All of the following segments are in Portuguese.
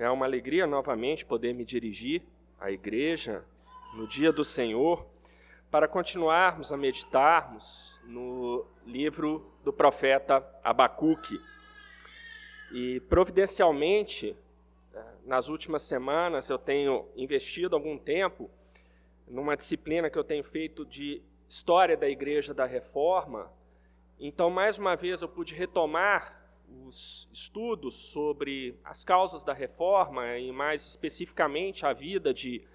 É uma alegria novamente poder me dirigir à igreja no dia do Senhor para continuarmos a meditarmos no livro do profeta Abacuque. E providencialmente, nas últimas semanas eu tenho investido algum tempo numa disciplina que eu tenho feito de história da Igreja da Reforma. Então, mais uma vez, eu pude retomar os estudos sobre as causas da reforma e mais especificamente a vida de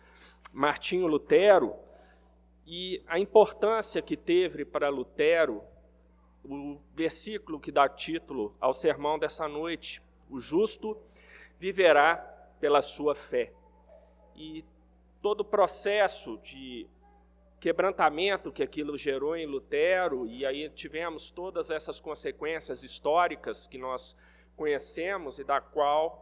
Martinho Lutero e a importância que teve para Lutero o versículo que dá título ao sermão dessa noite: o justo viverá pela sua fé. E todo o processo de quebrantamento que aquilo gerou em Lutero, e aí tivemos todas essas consequências históricas que nós conhecemos e da qual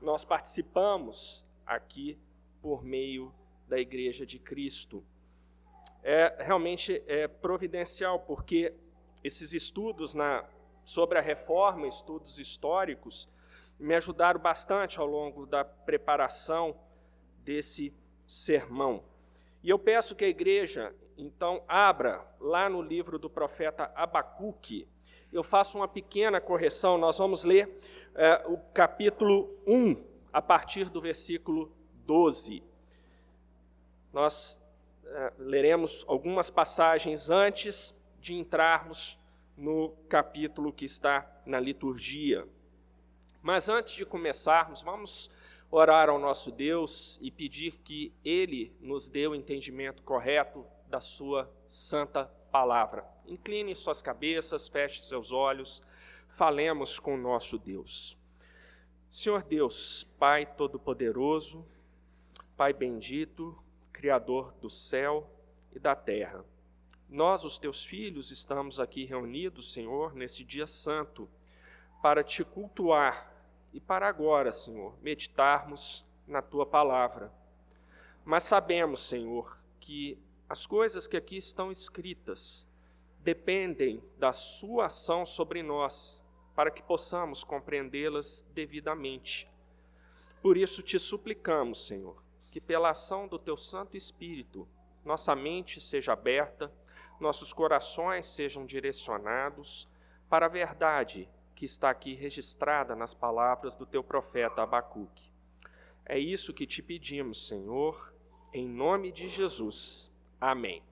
nós participamos aqui por meio da Igreja de Cristo. É realmente é providencial, porque esses estudos na, sobre a reforma, estudos históricos, me ajudaram bastante ao longo da preparação desse sermão. E eu peço que a igreja, então, abra lá no livro do profeta Abacuque. Eu faço uma pequena correção, nós vamos ler é, o capítulo 1, a partir do versículo 12. Nós é, leremos algumas passagens antes de entrarmos no capítulo que está na liturgia. Mas antes de começarmos, vamos orar ao nosso Deus e pedir que Ele nos dê o entendimento correto da Sua santa palavra. Incline suas cabeças, feche seus olhos, falemos com o nosso Deus. Senhor Deus, Pai Todo-Poderoso, Pai bendito, Criador do céu e da terra, nós, os teus filhos, estamos aqui reunidos, Senhor, nesse dia santo, para te cultuar e para agora, Senhor, meditarmos na tua palavra. Mas sabemos, Senhor, que as coisas que aqui estão escritas dependem da sua ação sobre nós, para que possamos compreendê-las devidamente. Por isso te suplicamos, Senhor, que pela ação do teu Santo Espírito, nossa mente seja aberta, nossos corações sejam direcionados para a verdade que está aqui registrada nas palavras do teu profeta Abacuque. É isso que te pedimos, Senhor, em nome de Jesus. Amém.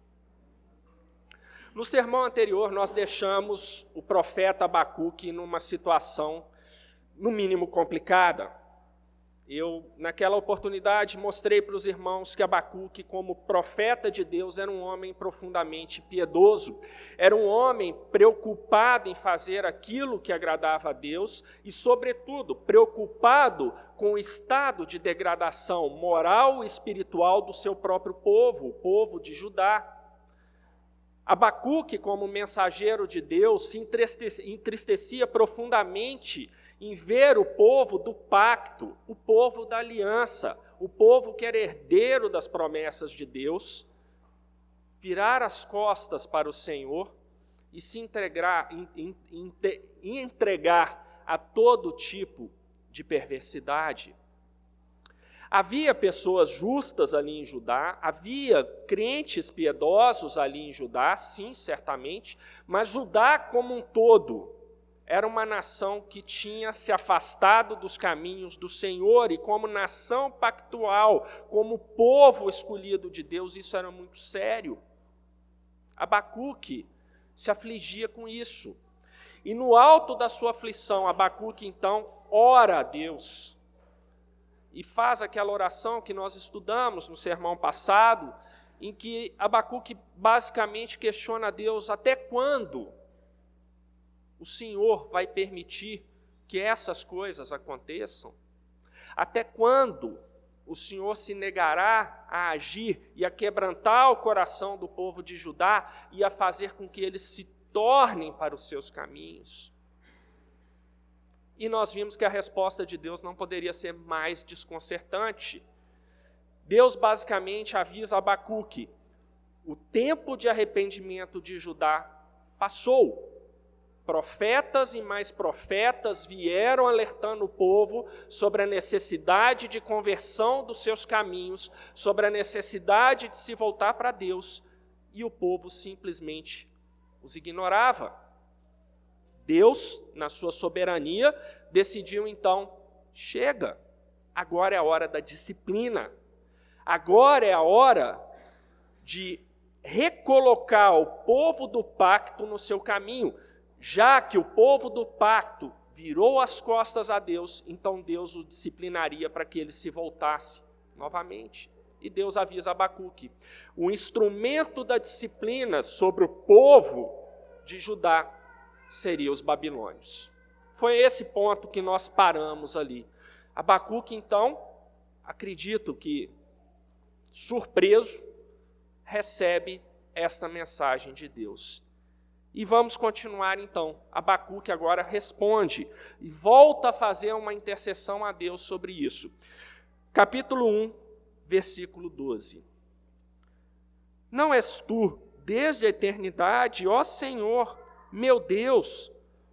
No sermão anterior, nós deixamos o profeta Abacuque numa situação, no mínimo, complicada. Eu, naquela oportunidade, mostrei para os irmãos que Abacuque, como profeta de Deus, era um homem profundamente piedoso, era um homem preocupado em fazer aquilo que agradava a Deus e, sobretudo, preocupado com o estado de degradação moral e espiritual do seu próprio povo, o povo de Judá. Abacuque, como mensageiro de Deus, se entristecia profundamente em ver o povo do pacto, o povo da aliança, o povo que era herdeiro das promessas de Deus, virar as costas para o Senhor e se entregar, entregar a todo tipo de perversidade. Havia pessoas justas ali em Judá, havia crentes piedosos ali em Judá, sim, certamente, mas Judá como um todo era uma nação que tinha se afastado dos caminhos do Senhor, e como nação pactual, como povo escolhido de Deus, isso era muito sério. Abacuque se afligia com isso. E no alto da sua aflição, Abacuque então ora a Deus e faz aquela oração que nós estudamos no sermão passado, em que Abacuque basicamente questiona a Deus até quando o Senhor vai permitir que essas coisas aconteçam? Até quando o Senhor se negará a agir e a quebrantar o coração do povo de Judá e a fazer com que eles se tornem para os seus caminhos? E nós vimos que a resposta de Deus não poderia ser mais desconcertante. Deus basicamente avisa Abacuque: o tempo de arrependimento de Judá passou. Profetas e mais profetas vieram alertando o povo sobre a necessidade de conversão dos seus caminhos, sobre a necessidade de se voltar para Deus, e o povo simplesmente os ignorava. Deus, na sua soberania, decidiu então: chega, agora é a hora da disciplina, agora é a hora de recolocar o povo do pacto no seu caminho já que o povo do pacto virou as costas a Deus, então Deus o disciplinaria para que ele se voltasse novamente. E Deus avisa Abacuque: o instrumento da disciplina sobre o povo de Judá seria os babilônios. Foi esse ponto que nós paramos ali. Abacuque, então, acredito que, surpreso, recebe esta mensagem de Deus. E vamos continuar então. Abacuque agora responde e volta a fazer uma intercessão a Deus sobre isso. Capítulo 1, versículo 12. Não és tu, desde a eternidade, ó Senhor, meu Deus,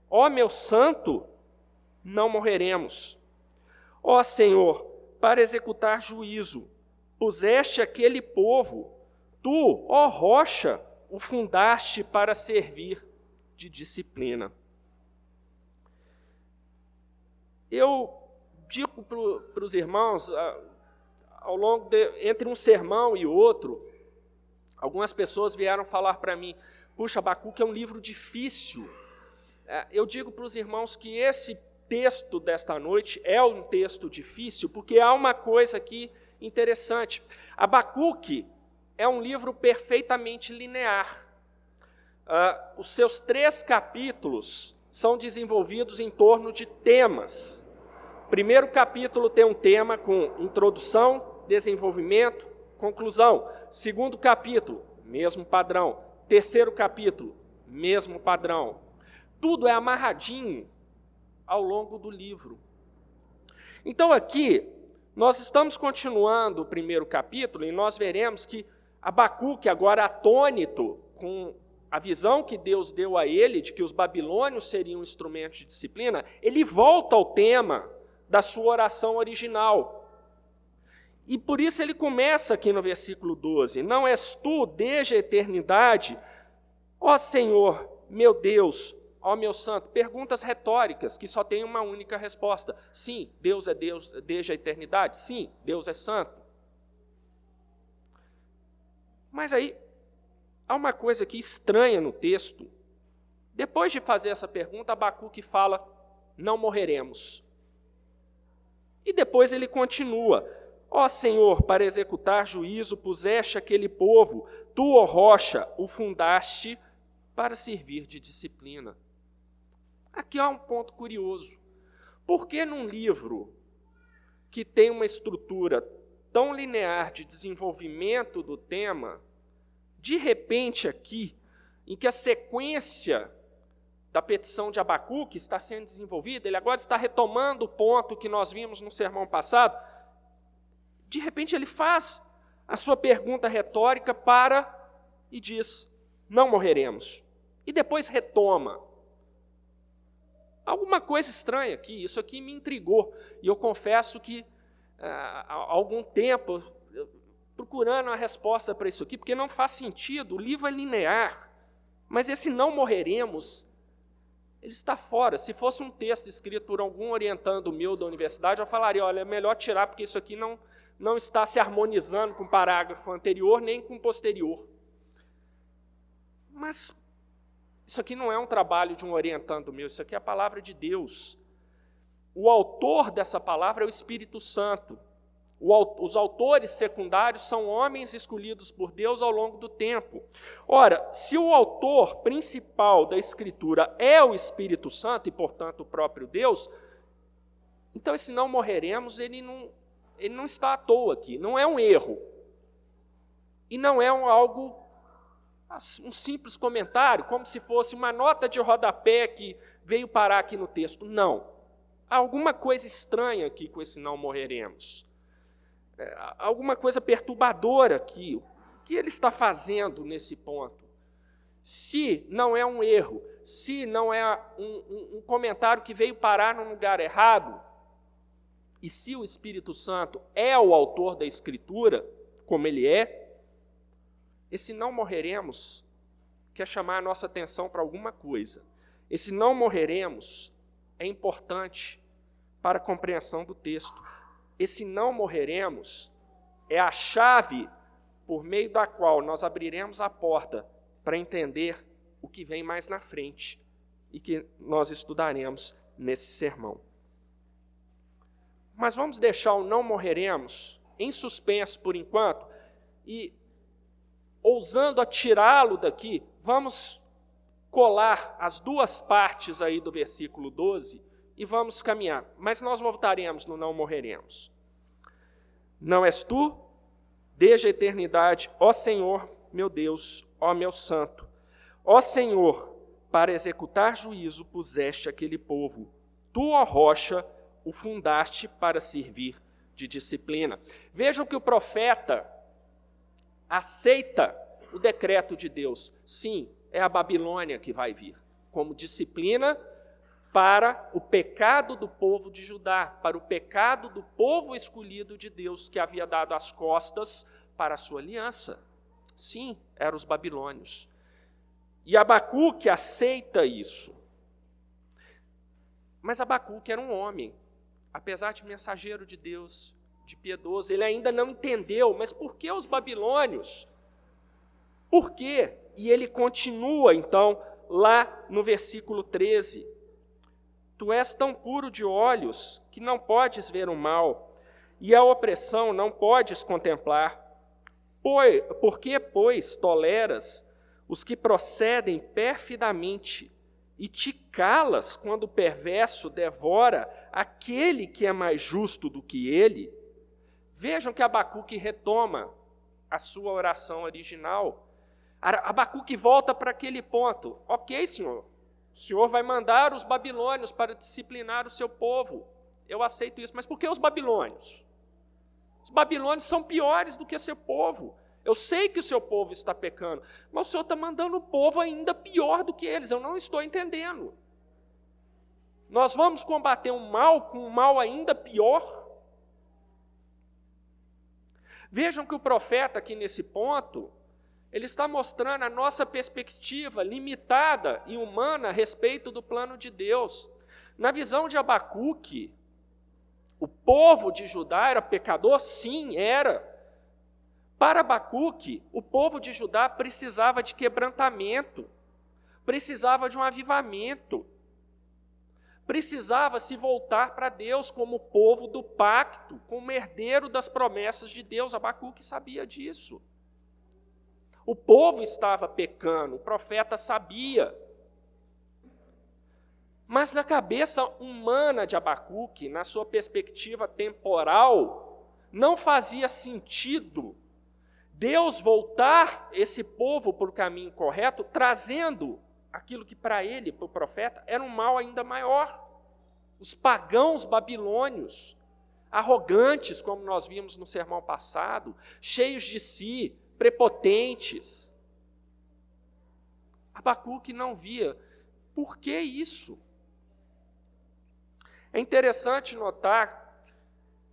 ó meu santo, não morreremos. Ó Senhor, para executar juízo, puseste aquele povo, tu, ó rocha, o fundaste para servir de disciplina. Eu digo para os irmãos, ao longo de, entre um sermão e outro, algumas pessoas vieram falar para mim: puxa, Abacuque é um livro difícil. É, eu digo para os irmãos que esse texto desta noite é um texto difícil, porque há uma coisa aqui interessante. Abacuque é um livro perfeitamente linear. Uh, os seus três capítulos são desenvolvidos em torno de temas. Primeiro capítulo tem um tema com introdução, desenvolvimento, conclusão. Segundo capítulo, mesmo padrão. Terceiro capítulo, mesmo padrão. Tudo é amarradinho ao longo do livro. Então aqui, nós estamos continuando o primeiro capítulo e nós veremos que Abacuque, agora atônito com a visão que Deus deu a ele de que os babilônios seriam instrumentos de disciplina, ele volta ao tema da sua oração original. E por isso ele começa aqui no versículo 12: Não és tu, desde a eternidade, ó Senhor, meu Deus, ó meu santo. Perguntas retóricas que só têm uma única resposta: sim, Deus é Deus desde a eternidade, sim, Deus é santo. Mas aí, há uma coisa aqui estranha no texto. Depois de fazer essa pergunta, Abacuque fala: Não morreremos. E depois ele continua: Ó Senhor, para executar juízo puseste aquele povo, tu, ó rocha, o fundaste para servir de disciplina. Aqui há um ponto curioso. Por que num livro que tem uma estrutura tão linear de desenvolvimento do tema, de repente aqui, em que a sequência da petição de Abacuque está sendo desenvolvida, ele agora está retomando o ponto que nós vimos no sermão passado, de repente ele faz a sua pergunta retórica para e diz: Não morreremos. E depois retoma. Alguma coisa estranha aqui, isso aqui me intrigou. E eu confesso que há algum tempo procurando a resposta para isso aqui, porque não faz sentido. O livro é linear, mas esse não morreremos, ele está fora. Se fosse um texto escrito por algum orientando meu da universidade, eu falaria: olha, é melhor tirar, porque isso aqui não, não está se harmonizando com o parágrafo anterior nem com o posterior. Mas isso aqui não é um trabalho de um orientando meu, isso aqui é a palavra de Deus. O autor dessa palavra é o Espírito Santo. Os autores secundários são homens escolhidos por Deus ao longo do tempo. Ora, se o autor principal da Escritura é o Espírito Santo e, portanto, o próprio Deus, então esse não morreremos, ele não, ele não está à toa aqui, não é um erro. E não é um algo, um simples comentário, como se fosse uma nota de rodapé que veio parar aqui no texto. Não. Há alguma coisa estranha aqui com esse não morreremos. É, alguma coisa perturbadora aqui. O que ele está fazendo nesse ponto? Se não é um erro, se não é um, um, um comentário que veio parar num lugar errado, e se o Espírito Santo é o autor da Escritura, como ele é, esse não morreremos quer chamar a nossa atenção para alguma coisa. Esse não morreremos é importante para a compreensão do texto. Esse não morreremos é a chave por meio da qual nós abriremos a porta para entender o que vem mais na frente e que nós estudaremos nesse sermão. Mas vamos deixar o não morreremos em suspenso por enquanto e, ousando a tirá-lo daqui, vamos colar as duas partes aí do versículo 12 e vamos caminhar. Mas nós voltaremos no não morreremos. Não és tu, desde a eternidade, ó Senhor, meu Deus, ó meu santo. Ó Senhor, para executar juízo puseste aquele povo. Tu, ó rocha, o fundaste para servir de disciplina. Vejam que o profeta aceita o decreto de Deus. Sim, é a Babilônia que vai vir como disciplina para o pecado do povo de Judá, para o pecado do povo escolhido de Deus que havia dado as costas para a sua aliança. Sim, eram os babilônios. E Abacuque aceita isso. Mas Abacuque era um homem, apesar de mensageiro de Deus, de piedoso, ele ainda não entendeu, mas por que os babilônios? Por quê? E ele continua então lá no versículo 13: Tu és tão puro de olhos que não podes ver o mal, e a opressão não podes contemplar. Por que, pois, toleras os que procedem perfidamente e te calas quando o perverso devora aquele que é mais justo do que ele? Vejam que Abacuque retoma a sua oração original. Abacuque volta para aquele ponto. Ok, senhor, o Senhor vai mandar os babilônios para disciplinar o seu povo. Eu aceito isso. Mas por que os babilônios? Os babilônios são piores do que seu povo. Eu sei que o seu povo está pecando, mas o Senhor está mandando o povo ainda pior do que eles. Eu não estou entendendo. Nós vamos combater um mal com um mal ainda pior? Vejam que o profeta aqui nesse ponto, ele está mostrando a nossa perspectiva limitada e humana a respeito do plano de Deus. Na visão de Abacuque, o povo de Judá era pecador? Sim, era. Para Abacuque, o povo de Judá precisava de quebrantamento, precisava de um avivamento, precisava se voltar para Deus como povo do pacto, como herdeiro das promessas de Deus. Abacuque sabia disso. O povo estava pecando, o profeta sabia. Mas na cabeça humana de Abacuque, na sua perspectiva temporal, não fazia sentido Deus voltar esse povo para o caminho correto, trazendo aquilo que para ele, para o profeta, era um mal ainda maior. Os pagãos babilônios, arrogantes, como nós vimos no sermão passado, cheios de si, prepotentes. Abacuque não via. Por que isso? É interessante notar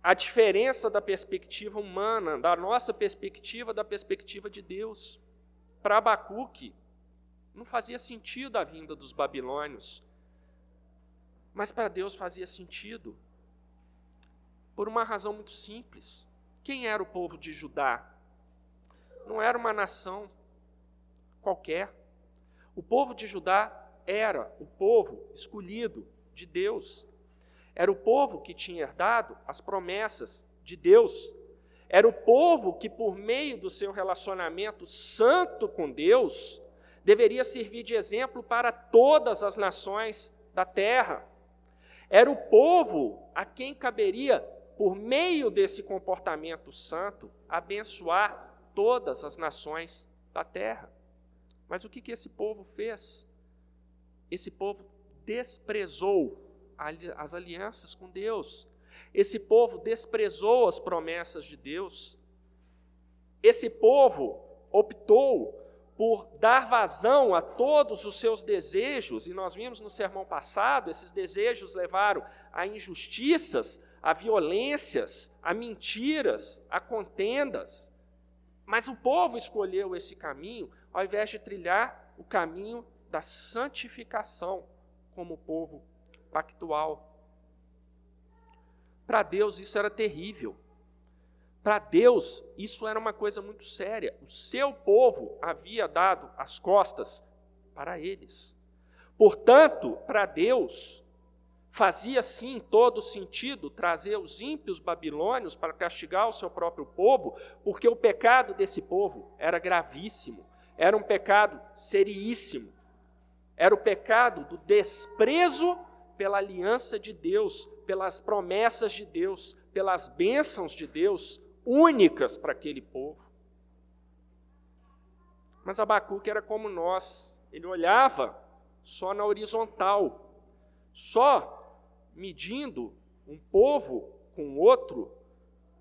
a diferença da perspectiva humana, da nossa perspectiva, da perspectiva de Deus. Para Abacuque, não fazia sentido a vinda dos babilônios, mas para Deus fazia sentido, por uma razão muito simples. Quem era o povo de Judá? Não era uma nação qualquer. O povo de Judá era o povo escolhido de Deus. Era o povo que tinha herdado as promessas de Deus. Era o povo que, por meio do seu relacionamento santo com Deus, deveria servir de exemplo para todas as nações da terra. Era o povo a quem caberia, por meio desse comportamento santo, abençoar todas as nações da terra. Mas o que, que esse povo fez? Esse povo desprezou as alianças com Deus. Esse povo desprezou as promessas de Deus. Esse povo optou por dar vazão a todos os seus desejos, e nós vimos no sermão passado, esses desejos levaram a injustiças, a violências, a mentiras, a contendas. Mas o povo escolheu esse caminho ao invés de trilhar o caminho da santificação como povo pactual. Para Deus isso era terrível. Para Deus isso era uma coisa muito séria. O seu povo havia dado as costas para eles. Portanto, para Deus, fazia sim todo sentido trazer os ímpios babilônios para castigar o seu próprio povo, porque o pecado desse povo era gravíssimo, era um pecado seríssimo, era o pecado do desprezo pela aliança de Deus, pelas promessas de Deus, pelas bênçãos de Deus, únicas para aquele povo. Mas Abacuque era como nós, ele olhava só na horizontal, só medindo um povo com outro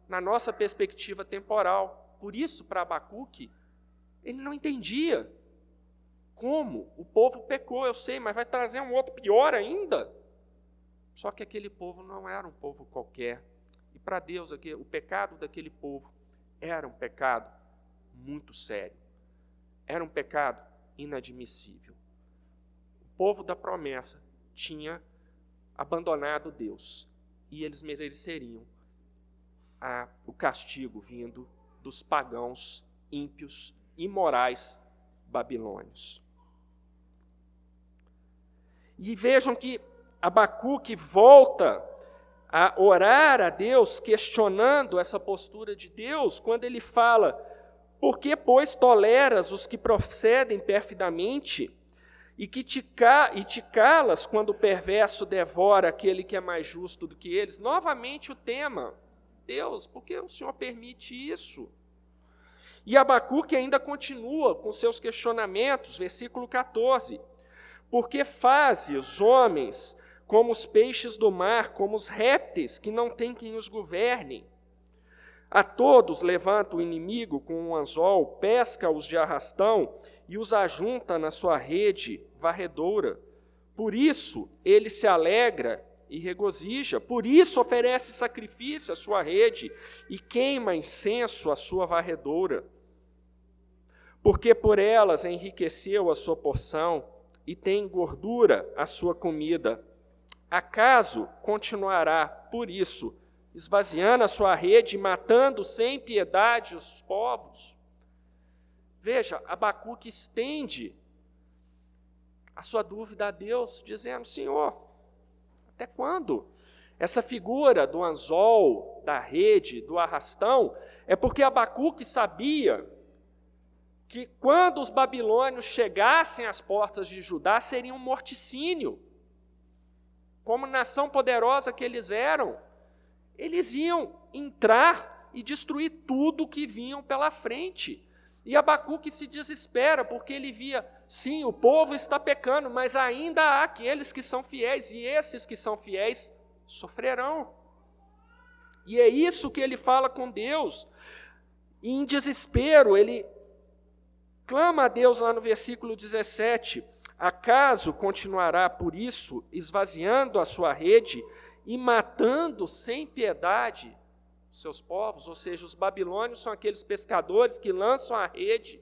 na nossa perspectiva temporal. Por isso, para Abacuque, ele não entendia como o povo pecou, eu sei, mas vai trazer um outro pior ainda. Só que aquele povo não era um povo qualquer. E para Deus, o pecado daquele povo era um pecado muito sério. Era um pecado inadmissível. O povo da promessa tinha abandonado Deus e eles mereceriam a, o castigo vindo dos pagãos ímpios, imorais babilônios. E vejam que Abacuque volta a orar a Deus, questionando essa postura de Deus, quando ele fala: Por que, pois, toleras os que procedem perfidamente e que te, ca, e te calas quando o perverso devora aquele que é mais justo do que eles. Novamente o tema, Deus, por que o Senhor permite isso? E Abacuque ainda continua com seus questionamentos, versículo 14. Porque faze os homens como os peixes do mar, como os répteis que não têm quem os governe. A todos levanta o inimigo com um anzol, pesca-os de arrastão e os ajunta na sua rede varredora. Por isso ele se alegra e regozija, por isso oferece sacrifício à sua rede e queima incenso à sua varredora. Porque por elas enriqueceu a sua porção e tem gordura a sua comida. Acaso continuará, por isso, esvaziando a sua rede, matando sem piedade os povos? Veja, Abacuque estende a sua dúvida a Deus, dizendo: Senhor, até quando? Essa figura do anzol, da rede, do arrastão, é porque Abacuque sabia que quando os babilônios chegassem às portas de Judá, seria um morticínio. Como nação poderosa que eles eram, eles iam entrar e destruir tudo que vinham pela frente. E Abacuque se desespera, porque ele via, sim, o povo está pecando, mas ainda há aqueles que são fiéis, e esses que são fiéis sofrerão. E é isso que ele fala com Deus. E em desespero, ele clama a Deus lá no versículo 17: Acaso continuará por isso esvaziando a sua rede e matando sem piedade seus povos, ou seja, os babilônios são aqueles pescadores que lançam a rede,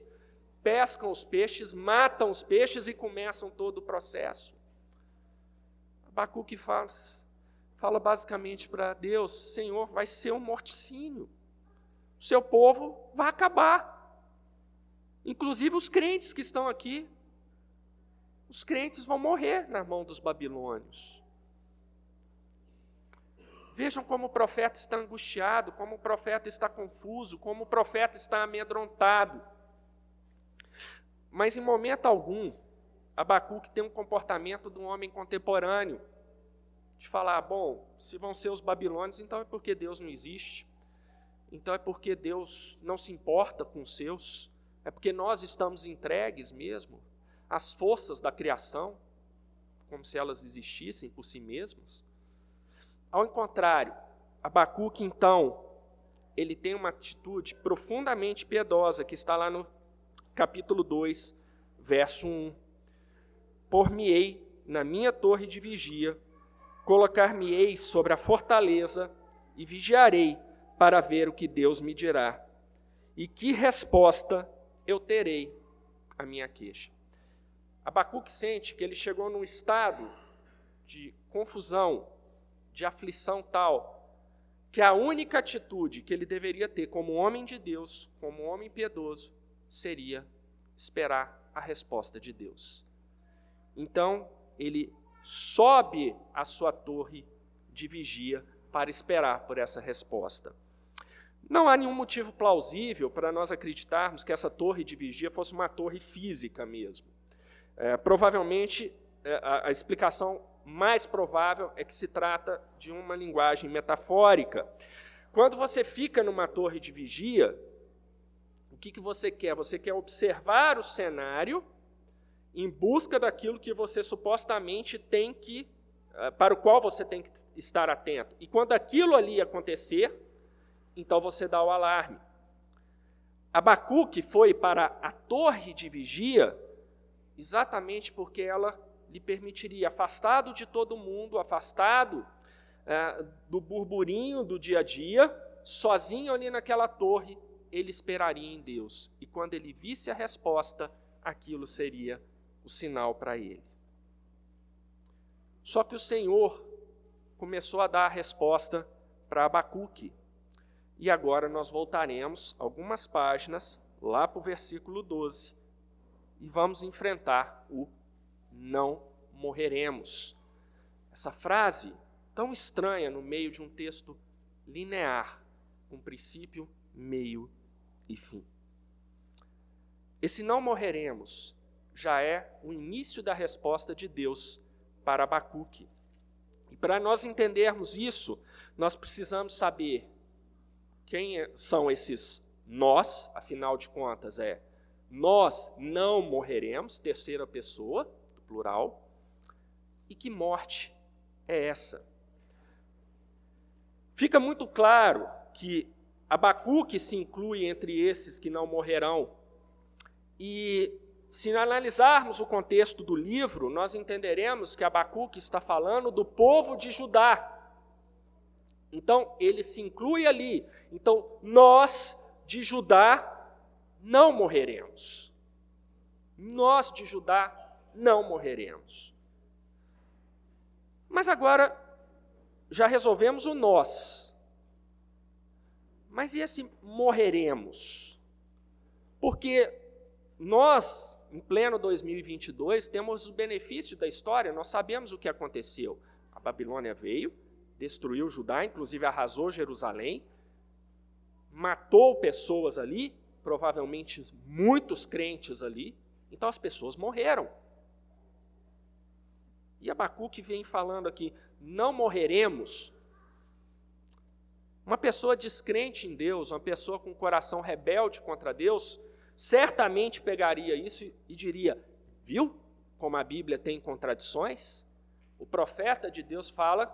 pescam os peixes, matam os peixes e começam todo o processo. Abacuque fala, fala basicamente para Deus: Senhor, vai ser um morticínio, o seu povo vai acabar. Inclusive os crentes que estão aqui, os crentes vão morrer na mão dos babilônios. Vejam como o profeta está angustiado, como o profeta está confuso, como o profeta está amedrontado. Mas em momento algum, Abacuque tem um comportamento de um homem contemporâneo, de falar: bom, se vão ser os babilônios, então é porque Deus não existe, então é porque Deus não se importa com os seus, é porque nós estamos entregues mesmo às forças da criação, como se elas existissem por si mesmas. Ao contrário, Abacuque, então, ele tem uma atitude profundamente piedosa, que está lá no capítulo 2, verso 1. Por-me-ei na minha torre de vigia, colocar-me-ei sobre a fortaleza e vigiarei para ver o que Deus me dirá e que resposta eu terei à minha queixa. Abacuque sente que ele chegou num estado de confusão, de aflição tal, que a única atitude que ele deveria ter como homem de Deus, como homem piedoso, seria esperar a resposta de Deus. Então, ele sobe a sua torre de vigia para esperar por essa resposta. Não há nenhum motivo plausível para nós acreditarmos que essa torre de vigia fosse uma torre física mesmo. É, provavelmente, é, a, a explicação mais provável é que se trata de uma linguagem metafórica. Quando você fica numa torre de vigia, que, que você quer? Você quer observar o cenário em busca daquilo que você supostamente tem que, é, para o qual você tem que estar atento. E quando aquilo ali acontecer, então você dá o alarme. Abacuque foi para a torre de vigia exatamente porque ela lhe permitiria, afastado de todo mundo, afastado é, do burburinho do dia a dia, sozinho ali naquela torre, ele esperaria em Deus. E quando ele visse a resposta, aquilo seria o sinal para ele. Só que o Senhor começou a dar a resposta para Abacuque. E agora nós voltaremos algumas páginas lá para o versículo 12 e vamos enfrentar o não morreremos. Essa frase tão estranha no meio de um texto linear, com princípio, meio e fim. Esse não morreremos já é o início da resposta de Deus para Abacuque. E para nós entendermos isso, nós precisamos saber quem é, são esses nós, afinal de contas, é nós não morreremos, terceira pessoa, do plural, e que morte é essa? Fica muito claro que Abacuque se inclui entre esses que não morrerão. E se analisarmos o contexto do livro, nós entenderemos que Abacuque está falando do povo de Judá. Então, ele se inclui ali. Então, nós de Judá não morreremos. Nós de Judá não morreremos. Mas agora já resolvemos o nós. Mas e esse morreremos? Porque nós, em pleno 2022, temos o benefício da história, nós sabemos o que aconteceu. A Babilônia veio, destruiu Judá, inclusive arrasou Jerusalém, matou pessoas ali, provavelmente muitos crentes ali, então as pessoas morreram. E Abacuque vem falando aqui: não morreremos. Uma pessoa descrente em Deus, uma pessoa com coração rebelde contra Deus, certamente pegaria isso e diria: viu como a Bíblia tem contradições? O profeta de Deus fala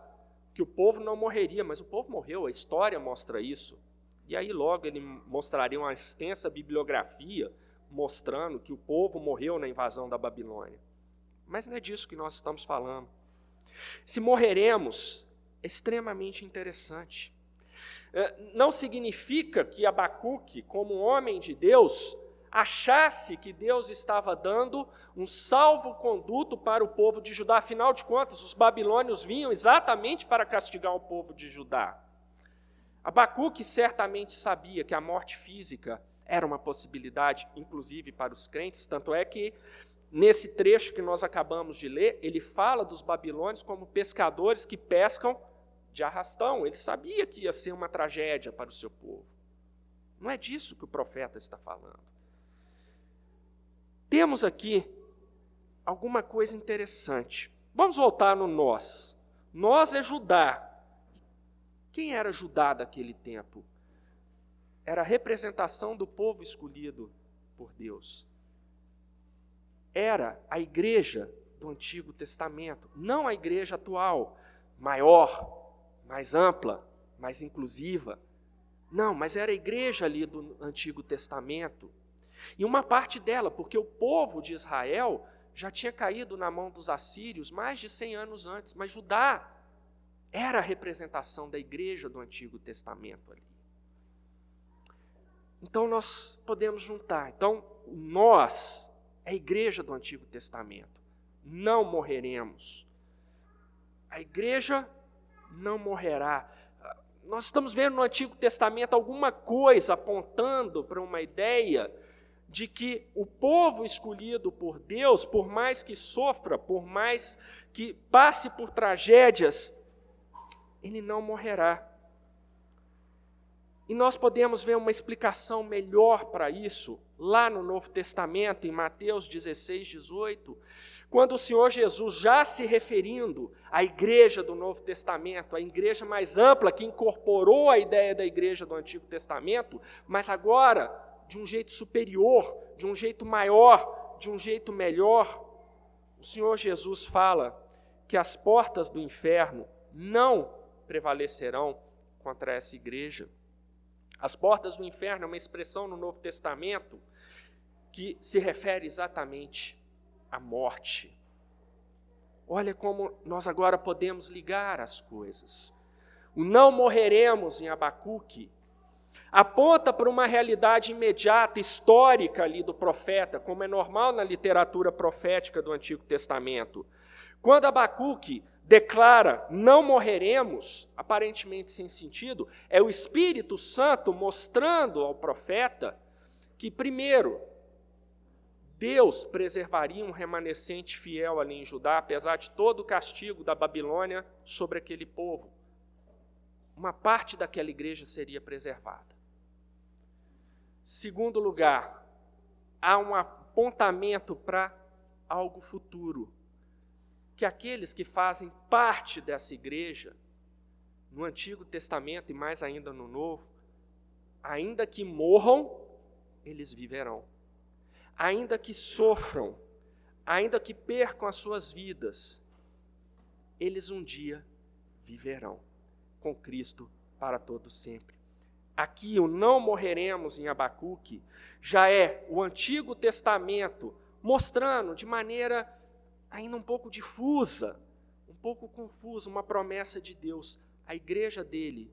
que o povo não morreria, mas o povo morreu, a história mostra isso. E aí logo ele mostraria uma extensa bibliografia mostrando que o povo morreu na invasão da Babilônia. Mas não é disso que nós estamos falando. Se morreremos, é extremamente interessante. É, não significa que Abacuque, como homem de Deus, achasse que Deus estava dando um salvo-conduto para o povo de Judá. Afinal de contas, os babilônios vinham exatamente para castigar o povo de Judá. Abacuque certamente sabia que a morte física era uma possibilidade, inclusive para os crentes, tanto é que nesse trecho que nós acabamos de ler, ele fala dos babilônios como pescadores que pescam de arrastão. Ele sabia que ia ser uma tragédia para o seu povo. Não é disso que o profeta está falando. Temos aqui alguma coisa interessante. Vamos voltar no nós. Nós é Judá. Quem era Judá daquele tempo? Era a representação do povo escolhido por Deus. Era a igreja do Antigo Testamento, não a igreja atual, maior, mais ampla, mais inclusiva. Não, mas era a igreja ali do Antigo Testamento. E uma parte dela, porque o povo de Israel já tinha caído na mão dos assírios mais de 100 anos antes, mas Judá era a representação da igreja do Antigo Testamento ali. Então nós podemos juntar. Então, nós, é a igreja do Antigo Testamento, não morreremos. A igreja não morrerá. Nós estamos vendo no Antigo Testamento alguma coisa apontando para uma ideia de que o povo escolhido por Deus, por mais que sofra, por mais que passe por tragédias, ele não morrerá. E nós podemos ver uma explicação melhor para isso lá no Novo Testamento, em Mateus 16, 18, quando o Senhor Jesus, já se referindo à igreja do Novo Testamento, a igreja mais ampla que incorporou a ideia da igreja do Antigo Testamento, mas agora de um jeito superior, de um jeito maior, de um jeito melhor, o Senhor Jesus fala que as portas do inferno não prevalecerão contra essa igreja. As portas do inferno é uma expressão no Novo Testamento que se refere exatamente à morte. Olha como nós agora podemos ligar as coisas. O não morreremos em Abacuque aponta para uma realidade imediata, histórica ali do profeta, como é normal na literatura profética do Antigo Testamento. Quando Abacuque declara não morreremos, aparentemente sem sentido, é o Espírito Santo mostrando ao profeta que, primeiro, Deus preservaria um remanescente fiel ali em Judá, apesar de todo o castigo da Babilônia sobre aquele povo. Uma parte daquela igreja seria preservada. Segundo lugar, há um apontamento para algo futuro que aqueles que fazem parte dessa igreja, no Antigo Testamento e mais ainda no Novo, ainda que morram, eles viverão. Ainda que sofram, ainda que percam as suas vidas, eles um dia viverão com Cristo para todo sempre. Aqui o não morreremos em Abacuque já é o Antigo Testamento mostrando de maneira ainda um pouco difusa, um pouco confusa, uma promessa de Deus. A igreja dele,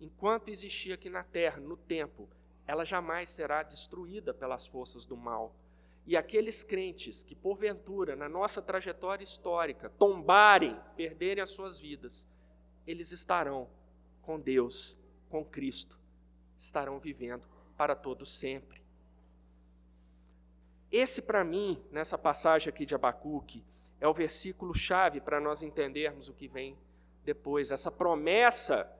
enquanto existir aqui na terra, no tempo, ela jamais será destruída pelas forças do mal. E aqueles crentes que, porventura, na nossa trajetória histórica, tombarem, perderem as suas vidas, eles estarão com Deus, com Cristo, estarão vivendo para todo sempre. Esse, para mim, nessa passagem aqui de Abacuque, é o versículo chave para nós entendermos o que vem depois. Essa promessa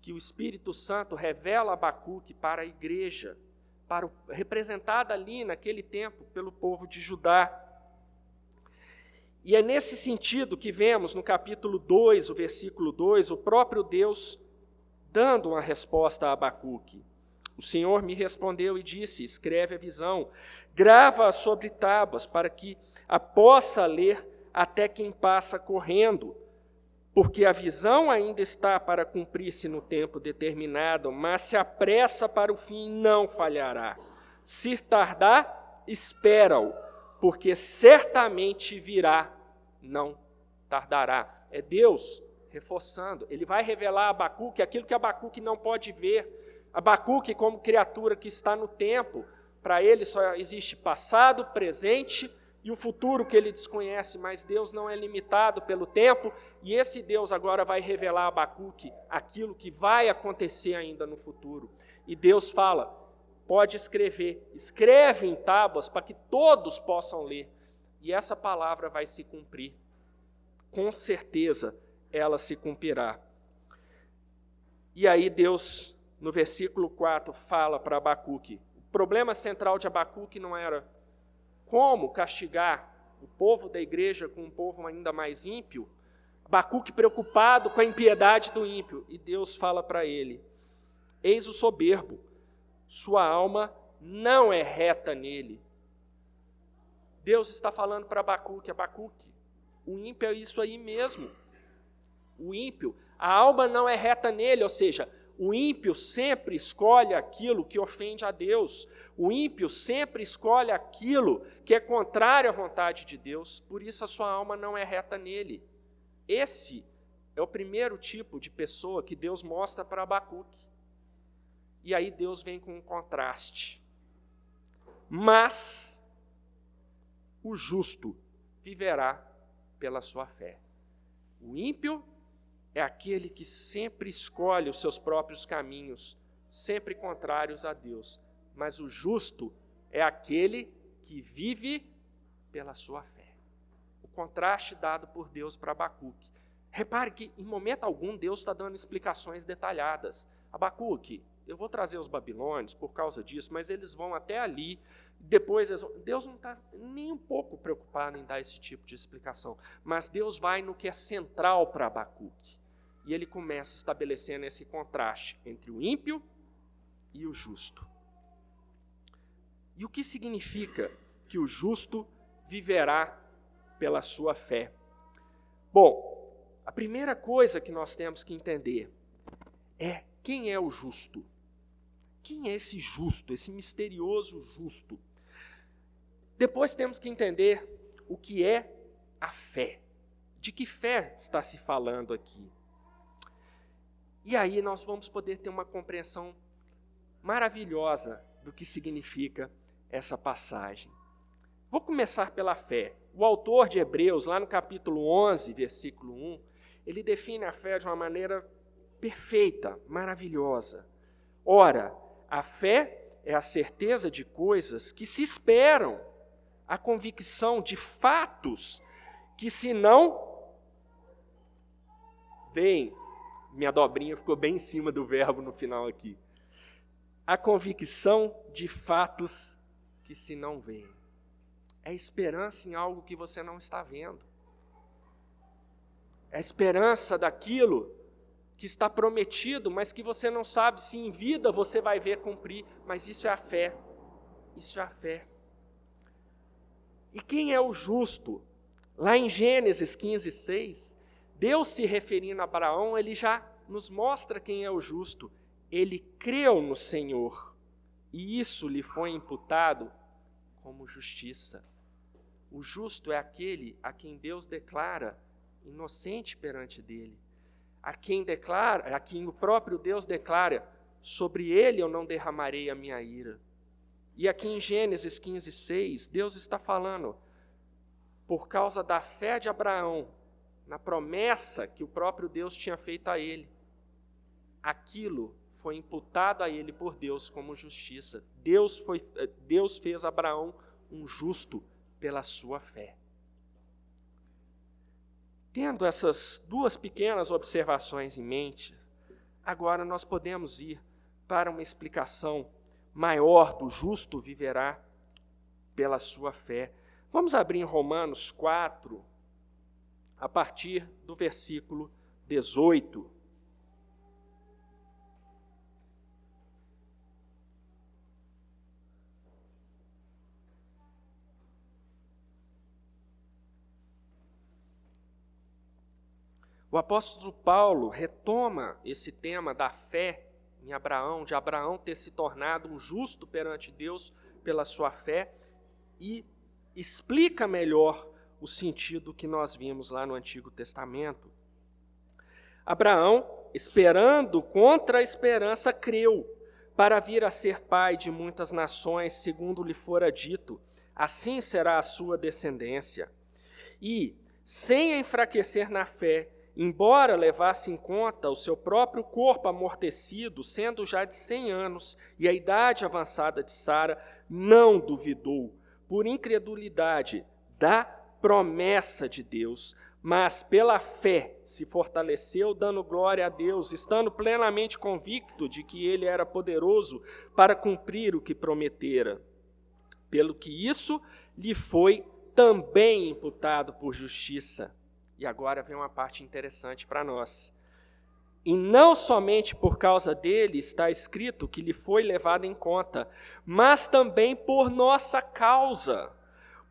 que o Espírito Santo revela a Abacuque para a igreja, para o, representada ali naquele tempo pelo povo de Judá. E é nesse sentido que vemos no capítulo 2, o versículo 2, o próprio Deus dando uma resposta a Abacuque. O Senhor me respondeu e disse: Escreve a visão, grava-a sobre tábuas, para que a possa ler até quem passa correndo. Porque a visão ainda está para cumprir-se no tempo determinado, mas se apressa para o fim, não falhará. Se tardar, espera-o, porque certamente virá, não tardará. É Deus reforçando, ele vai revelar a Abacuque aquilo que Abacuque não pode ver Abacuque, como criatura que está no tempo, para ele só existe passado, presente e o futuro que ele desconhece, mas Deus não é limitado pelo tempo, e esse Deus agora vai revelar a Abacuque aquilo que vai acontecer ainda no futuro. E Deus fala: pode escrever, escreve em tábuas para que todos possam ler, e essa palavra vai se cumprir. Com certeza ela se cumprirá. E aí Deus no versículo 4, fala para Abacuque. O problema central de Abacuque não era como castigar o povo da igreja com um povo ainda mais ímpio. Abacuque preocupado com a impiedade do ímpio. E Deus fala para ele: Eis o soberbo, sua alma não é reta nele. Deus está falando para Abacuque: Abacuque, o ímpio é isso aí mesmo. O ímpio, a alma não é reta nele, ou seja, O ímpio sempre escolhe aquilo que ofende a Deus. O ímpio sempre escolhe aquilo que é contrário à vontade de Deus. Por isso a sua alma não é reta nele. Esse é o primeiro tipo de pessoa que Deus mostra para Abacuque. E aí Deus vem com um contraste. Mas o justo viverá pela sua fé. O ímpio é aquele que sempre escolhe os seus próprios caminhos, sempre contrários a Deus. Mas o justo é aquele que vive pela sua fé. O contraste dado por Deus para Abacuque. Repare que, em momento algum, Deus está dando explicações detalhadas. Abacuque, eu vou trazer os babilônios por causa disso, mas eles vão até ali, depois vão... Deus não está nem um pouco preocupado em dar esse tipo de explicação, mas Deus vai no que é central para Abacuque. E ele começa estabelecendo esse contraste entre o ímpio e o justo. E o que significa que o justo viverá pela sua fé? Bom, a primeira coisa que nós temos que entender é quem é o justo. Quem é esse justo, esse misterioso justo? Depois temos que entender o que é a fé. De que fé está se falando aqui? E aí nós vamos poder ter uma compreensão maravilhosa do que significa essa passagem. Vou começar pela fé. O autor de Hebreus, lá no capítulo 11, versículo 1, ele define a fé de uma maneira perfeita, maravilhosa. Ora, a fé é a certeza de coisas que se esperam, a convicção de fatos que, se não veem, minha dobrinha ficou bem em cima do verbo no final aqui. A convicção de fatos que se não veem. É esperança em algo que você não está vendo. É esperança daquilo que está prometido, mas que você não sabe se em vida você vai ver cumprir, mas isso é a fé. Isso é a fé. E quem é o justo? Lá em Gênesis 15, 6, Deus se referindo a Abraão, ele já nos mostra quem é o justo. Ele creu no Senhor, e isso lhe foi imputado como justiça. O justo é aquele a quem Deus declara inocente perante dele a quem declara, a quem o próprio Deus declara, sobre ele eu não derramarei a minha ira. E aqui em Gênesis 15, 6, Deus está falando, por causa da fé de Abraão, na promessa que o próprio Deus tinha feito a ele, aquilo foi imputado a ele por Deus como justiça. Deus, foi, Deus fez Abraão um justo pela sua fé. Tendo essas duas pequenas observações em mente, agora nós podemos ir para uma explicação maior do justo viverá pela sua fé. Vamos abrir em Romanos 4, a partir do versículo 18. O apóstolo Paulo retoma esse tema da fé em Abraão, de Abraão ter se tornado um justo perante Deus pela sua fé, e explica melhor o sentido que nós vimos lá no Antigo Testamento. Abraão, esperando contra a esperança, creu para vir a ser pai de muitas nações, segundo lhe fora dito, assim será a sua descendência. E, sem enfraquecer na fé, embora levasse em conta o seu próprio corpo amortecido, sendo já de cem anos, e a idade avançada de Sara, não duvidou, por incredulidade, da promessa de Deus, mas pela fé se fortaleceu, dando glória a Deus, estando plenamente convicto de que ele era poderoso para cumprir o que prometera. Pelo que isso lhe foi também imputado por justiça. E agora vem uma parte interessante para nós. E não somente por causa dele está escrito que lhe foi levado em conta, mas também por nossa causa.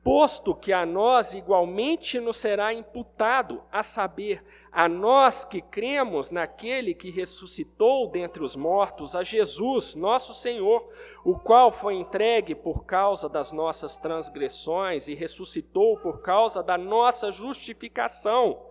Posto que a nós igualmente nos será imputado, a saber, a nós que cremos naquele que ressuscitou dentre os mortos, a Jesus, nosso Senhor, o qual foi entregue por causa das nossas transgressões e ressuscitou por causa da nossa justificação.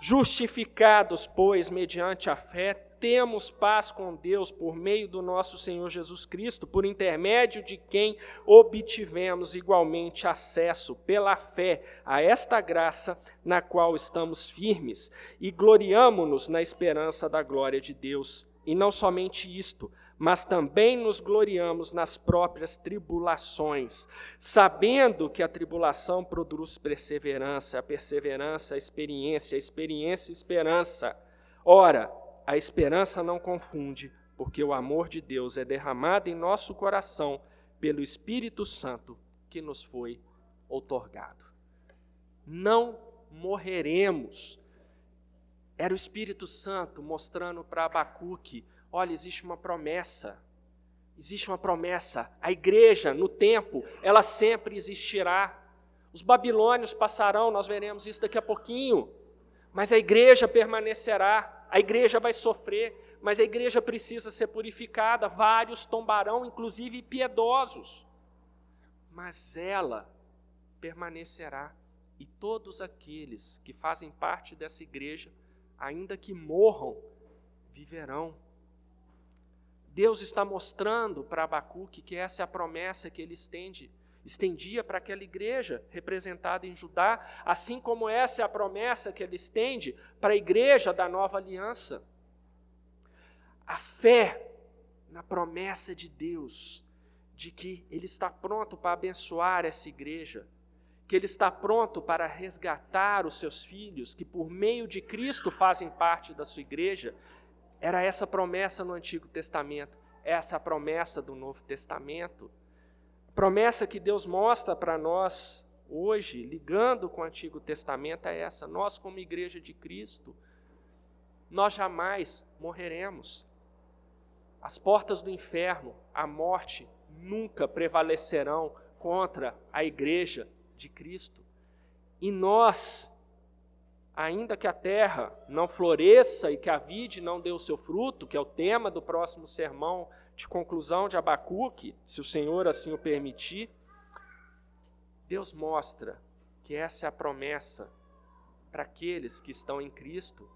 Justificados, pois, mediante a fé, temos paz com Deus por meio do nosso Senhor Jesus Cristo, por intermédio de quem obtivemos igualmente acesso pela fé a esta graça na qual estamos firmes e gloriamo-nos na esperança da glória de Deus. E não somente isto, mas também nos gloriamos nas próprias tribulações, sabendo que a tribulação produz perseverança, a perseverança, a experiência, a experiência, a esperança. Ora, a esperança não confunde, porque o amor de Deus é derramado em nosso coração pelo Espírito Santo que nos foi outorgado. Não morreremos. Era o Espírito Santo mostrando para Abacuque: olha, existe uma promessa. Existe uma promessa. A igreja, no tempo, ela sempre existirá. Os babilônios passarão, nós veremos isso daqui a pouquinho. Mas a igreja permanecerá a igreja vai sofrer, mas a igreja precisa ser purificada. Vários tombarão, inclusive piedosos, mas ela permanecerá. E todos aqueles que fazem parte dessa igreja, ainda que morram, viverão. Deus está mostrando para Abacuque que essa é a promessa que ele estende estendia para aquela igreja representada em Judá, assim como essa é a promessa que ele estende para a igreja da nova aliança. A fé na promessa de Deus, de que Ele está pronto para abençoar essa igreja, que Ele está pronto para resgatar os seus filhos, que por meio de Cristo fazem parte da sua igreja, era essa promessa no Antigo Testamento, essa a promessa do Novo Testamento promessa que Deus mostra para nós hoje, ligando com o Antigo Testamento, é essa: nós, como igreja de Cristo, nós jamais morreremos. As portas do inferno, a morte, nunca prevalecerão contra a igreja de Cristo. E nós, ainda que a terra não floresça e que a vide não dê o seu fruto, que é o tema do próximo sermão de conclusão de Abacuque, se o Senhor assim o permitir, Deus mostra que essa é a promessa para aqueles que estão em Cristo.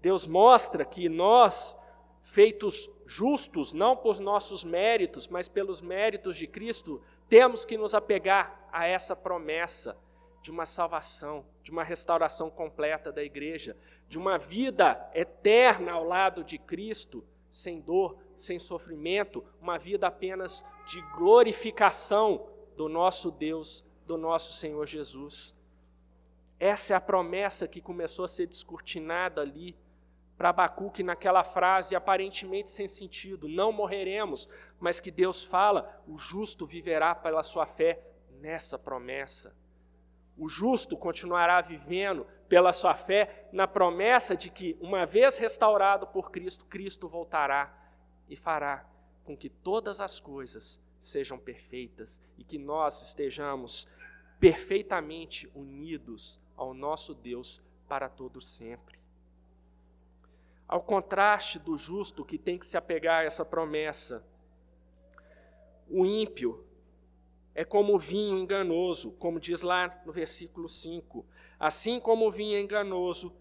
Deus mostra que nós, feitos justos, não por nossos méritos, mas pelos méritos de Cristo, temos que nos apegar a essa promessa de uma salvação, de uma restauração completa da igreja, de uma vida eterna ao lado de Cristo, sem dor, sem sofrimento, uma vida apenas de glorificação do nosso Deus, do nosso Senhor Jesus. Essa é a promessa que começou a ser descortinada ali para Abacuque naquela frase aparentemente sem sentido: não morreremos, mas que Deus fala, o justo viverá pela sua fé nessa promessa. O justo continuará vivendo pela sua fé na promessa de que, uma vez restaurado por Cristo, Cristo voltará e fará com que todas as coisas sejam perfeitas e que nós estejamos perfeitamente unidos ao nosso Deus para todo sempre. Ao contraste do justo que tem que se apegar a essa promessa, o ímpio é como vinho enganoso, como diz lá no versículo 5. Assim como o vinho enganoso,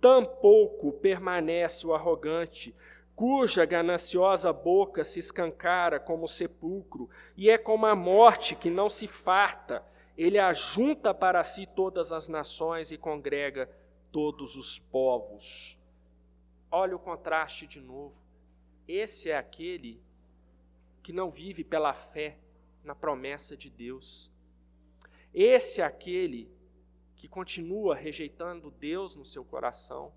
tampouco permanece o arrogante, cuja gananciosa boca se escancara como sepulcro, e é como a morte que não se farta. Ele ajunta para si todas as nações e congrega todos os povos. Olha o contraste de novo. Esse é aquele que não vive pela fé na promessa de Deus. Esse é aquele que continua rejeitando Deus no seu coração,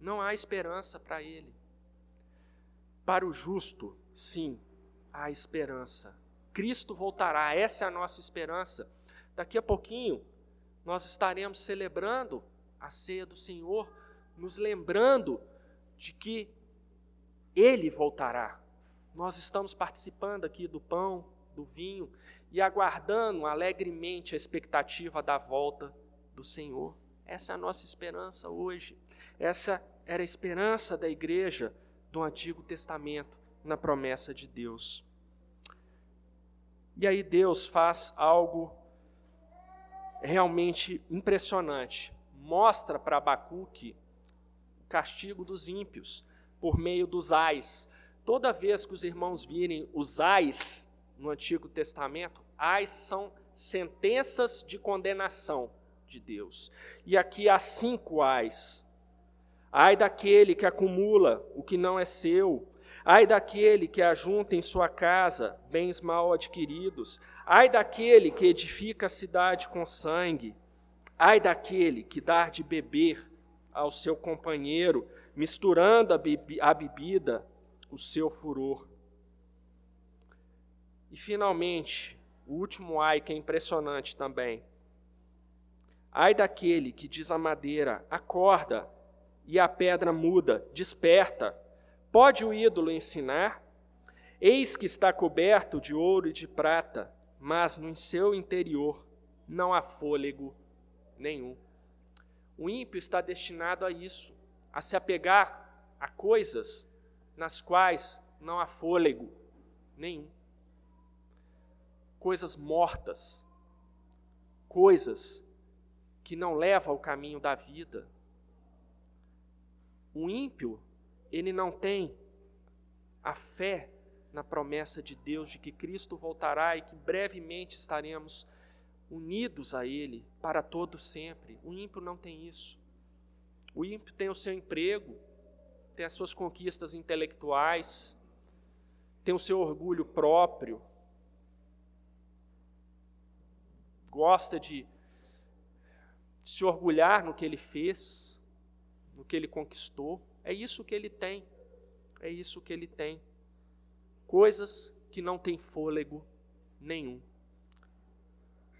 não há esperança para ele. Para o justo, sim, há esperança. Cristo voltará, essa é a nossa esperança. Daqui a pouquinho, nós estaremos celebrando a ceia do Senhor, nos lembrando de que Ele voltará. Nós estamos participando aqui do pão, do vinho e aguardando alegremente a expectativa da volta do Senhor. Essa é a nossa esperança hoje. Essa era a esperança da igreja do Antigo Testamento na promessa de Deus. E aí Deus faz algo realmente impressionante. Mostra para Abacuque o castigo dos ímpios por meio dos ais. Toda vez que os irmãos virem os ais no Antigo Testamento, ais são sentenças de condenação de Deus. E aqui há cinco ais. Ai daquele que acumula o que não é seu. Ai daquele que ajunta em sua casa bens mal adquiridos. Ai daquele que edifica a cidade com sangue. Ai daquele que dá de beber ao seu companheiro, misturando a, bebida, o seu furor. E finalmente, o último ai que é impressionante também. Ai daquele que diz à madeira: acorda, e a pedra muda, desperta. Pode o ídolo ensinar? Eis que está coberto de ouro e de prata, mas no seu interior não há fôlego nenhum. O ímpio está destinado a isso, a se apegar a coisas nas quais não há fôlego nenhum. Coisas mortas, coisas que não leva ao caminho da vida. O ímpio, ele não tem a fé na promessa de Deus de que Cristo voltará e que brevemente estaremos unidos a Ele para todo sempre. O ímpio não tem isso. O ímpio tem o seu emprego, tem as suas conquistas intelectuais, tem o seu orgulho próprio, gosta de se orgulhar no que ele fez, no que ele conquistou. É isso que ele tem. É isso que ele tem. Coisas que não têm fôlego nenhum.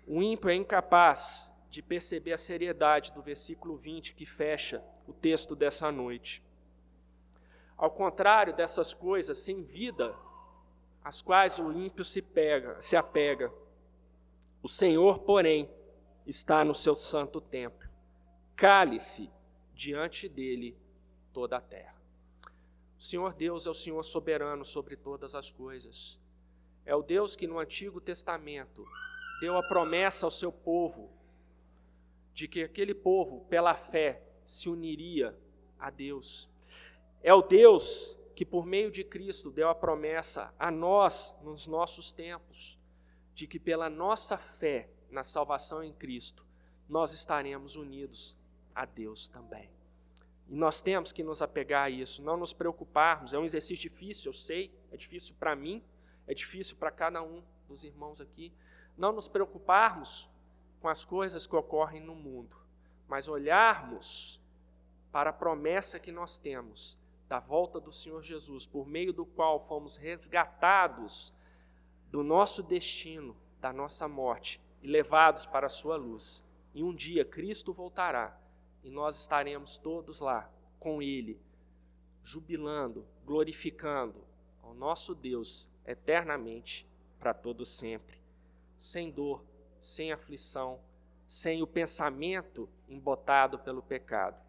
O ímpio é incapaz de perceber a seriedade do versículo 20 que fecha o texto dessa noite. Ao contrário dessas coisas sem vida, às quais o ímpio se pega, se apega, o Senhor, porém, está no seu santo templo. Cale-se diante dele toda a terra. O Senhor Deus é o Senhor soberano sobre todas as coisas. É o Deus que no Antigo Testamento deu a promessa ao seu povo de que aquele povo, pela fé, se uniria a Deus. É o Deus que, por meio de Cristo, deu a promessa a nós, nos nossos tempos, de que pela nossa fé na salvação em Cristo, nós estaremos unidos a Deus também. E nós temos que nos apegar a isso, não nos preocuparmos. É um exercício difícil, eu sei, é difícil para mim, é difícil para cada um dos irmãos aqui. Não nos preocuparmos com as coisas que ocorrem no mundo, mas olharmos para a promessa que nós temos da volta do Senhor Jesus, por meio do qual fomos resgatados do nosso destino, da nossa morte e levados para a sua luz. E um dia Cristo voltará e nós estaremos todos lá com Ele, jubilando, glorificando ao nosso Deus eternamente, para todo sempre, sem dor, sem aflição, sem o pensamento embotado pelo pecado.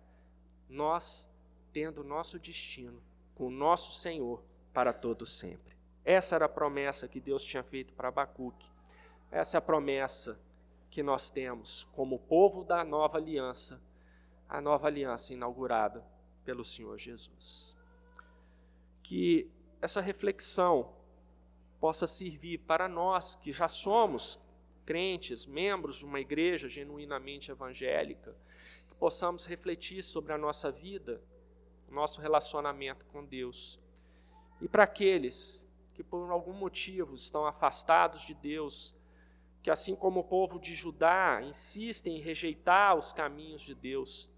Nós tendo nosso destino com o nosso Senhor para todo sempre. Essa era a promessa que Deus tinha feito para Abacuque. Essa é a promessa que nós temos como povo da nova aliança, a nova aliança inaugurada pelo Senhor Jesus. Que essa reflexão possa servir para nós que já somos crentes, membros de uma igreja genuinamente evangélica, que possamos refletir sobre a nossa vida, nosso relacionamento com Deus. E para aqueles que por algum motivo estão afastados de Deus, que assim como o povo de Judá insistem em rejeitar os caminhos de Deus,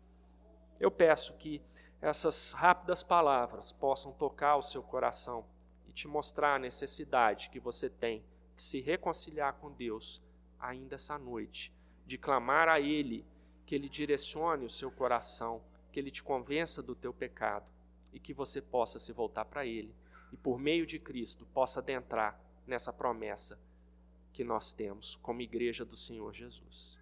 eu peço que essas rápidas palavras possam tocar o seu coração e te mostrar a necessidade que você tem de se reconciliar com Deus ainda essa noite, de clamar a Ele que Ele direcione o seu coração, que Ele te convença do teu pecado e que você possa se voltar para Ele e por meio de Cristo possa adentrar nessa promessa que nós temos como igreja do Senhor Jesus.